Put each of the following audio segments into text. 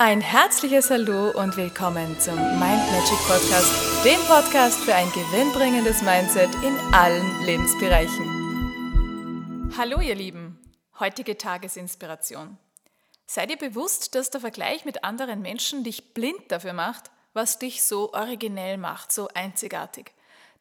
Ein herzliches Hallo und willkommen zum Mind Magic Podcast, dem Podcast für ein gewinnbringendes Mindset in allen Lebensbereichen. Hallo ihr Lieben, heutige Tagesinspiration. Sei dir bewusst, dass der Vergleich mit anderen Menschen dich blind dafür macht, was dich so originell macht, so einzigartig.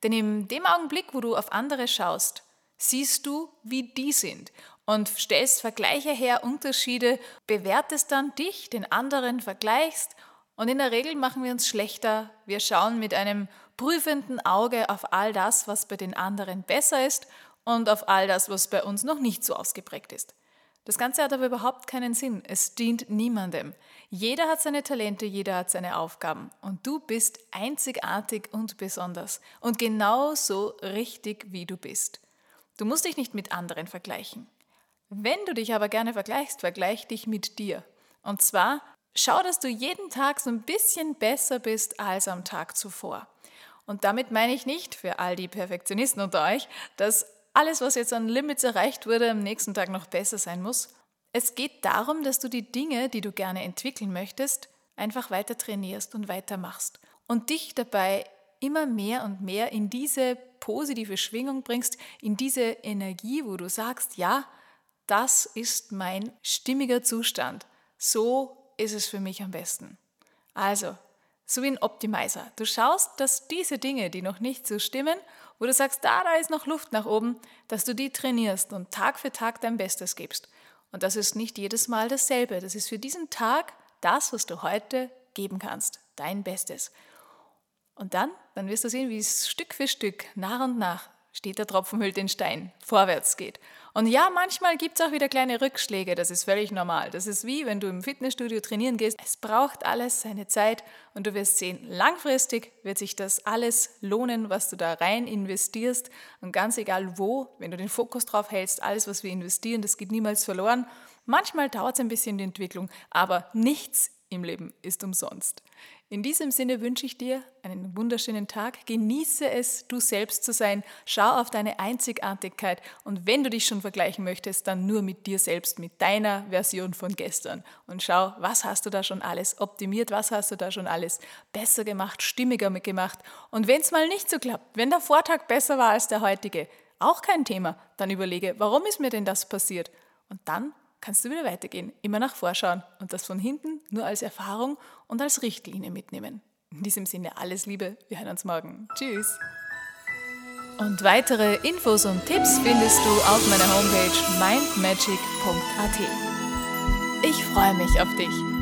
Denn in dem Augenblick, wo du auf andere schaust, siehst du, wie die sind und stellst Vergleiche her, Unterschiede, bewertest dann dich, den anderen vergleichst und in der Regel machen wir uns schlechter. Wir schauen mit einem prüfenden Auge auf all das, was bei den anderen besser ist und auf all das, was bei uns noch nicht so ausgeprägt ist. Das Ganze hat aber überhaupt keinen Sinn. Es dient niemandem. Jeder hat seine Talente, jeder hat seine Aufgaben. Und du bist einzigartig und besonders. Und genauso richtig, wie du bist. Du musst dich nicht mit anderen vergleichen. Wenn du dich aber gerne vergleichst, vergleich dich mit dir. Und zwar schau, dass du jeden Tag so ein bisschen besser bist als am Tag zuvor. Und damit meine ich nicht für all die Perfektionisten unter euch, dass alles, was jetzt an Limits erreicht wurde, am nächsten Tag noch besser sein muss. Es geht darum, dass du die Dinge, die du gerne entwickeln möchtest, einfach weiter trainierst und weitermachst und dich dabei immer mehr und mehr in diese positive Schwingung bringst, in diese Energie, wo du sagst, ja, das ist mein stimmiger Zustand. So ist es für mich am besten. Also, so wie ein Optimizer. Du schaust, dass diese Dinge, die noch nicht so stimmen, wo du sagst, da, da ist noch Luft nach oben, dass du die trainierst und Tag für Tag dein Bestes gibst. Und das ist nicht jedes Mal dasselbe. Das ist für diesen Tag das, was du heute geben kannst. Dein Bestes. Und dann, dann wirst du sehen, wie es Stück für Stück, nach und nach, steht der Tropfen hüllt den Stein, vorwärts geht. Und ja, manchmal gibt es auch wieder kleine Rückschläge, das ist völlig normal. Das ist wie, wenn du im Fitnessstudio trainieren gehst. Es braucht alles seine Zeit und du wirst sehen, langfristig wird sich das alles lohnen, was du da rein investierst. Und ganz egal wo, wenn du den Fokus drauf hältst, alles, was wir investieren, das geht niemals verloren. Manchmal dauert es ein bisschen die Entwicklung, aber nichts im Leben ist umsonst. In diesem Sinne wünsche ich dir einen wunderschönen Tag. Genieße es, du selbst zu sein. Schau auf deine Einzigartigkeit und wenn du dich schon vergleichen möchtest, dann nur mit dir selbst, mit deiner Version von gestern. Und schau, was hast du da schon alles optimiert, was hast du da schon alles besser gemacht, stimmiger gemacht. Und wenn es mal nicht so klappt, wenn der Vortag besser war als der heutige, auch kein Thema, dann überlege, warum ist mir denn das passiert? Und dann kannst du wieder weitergehen, immer nach vorschauen und das von hinten nur als Erfahrung und als Richtlinie mitnehmen. In diesem Sinne alles Liebe, wir hören uns morgen. Tschüss. Und weitere Infos und Tipps findest du auf meiner Homepage mindmagic.at. Ich freue mich auf dich.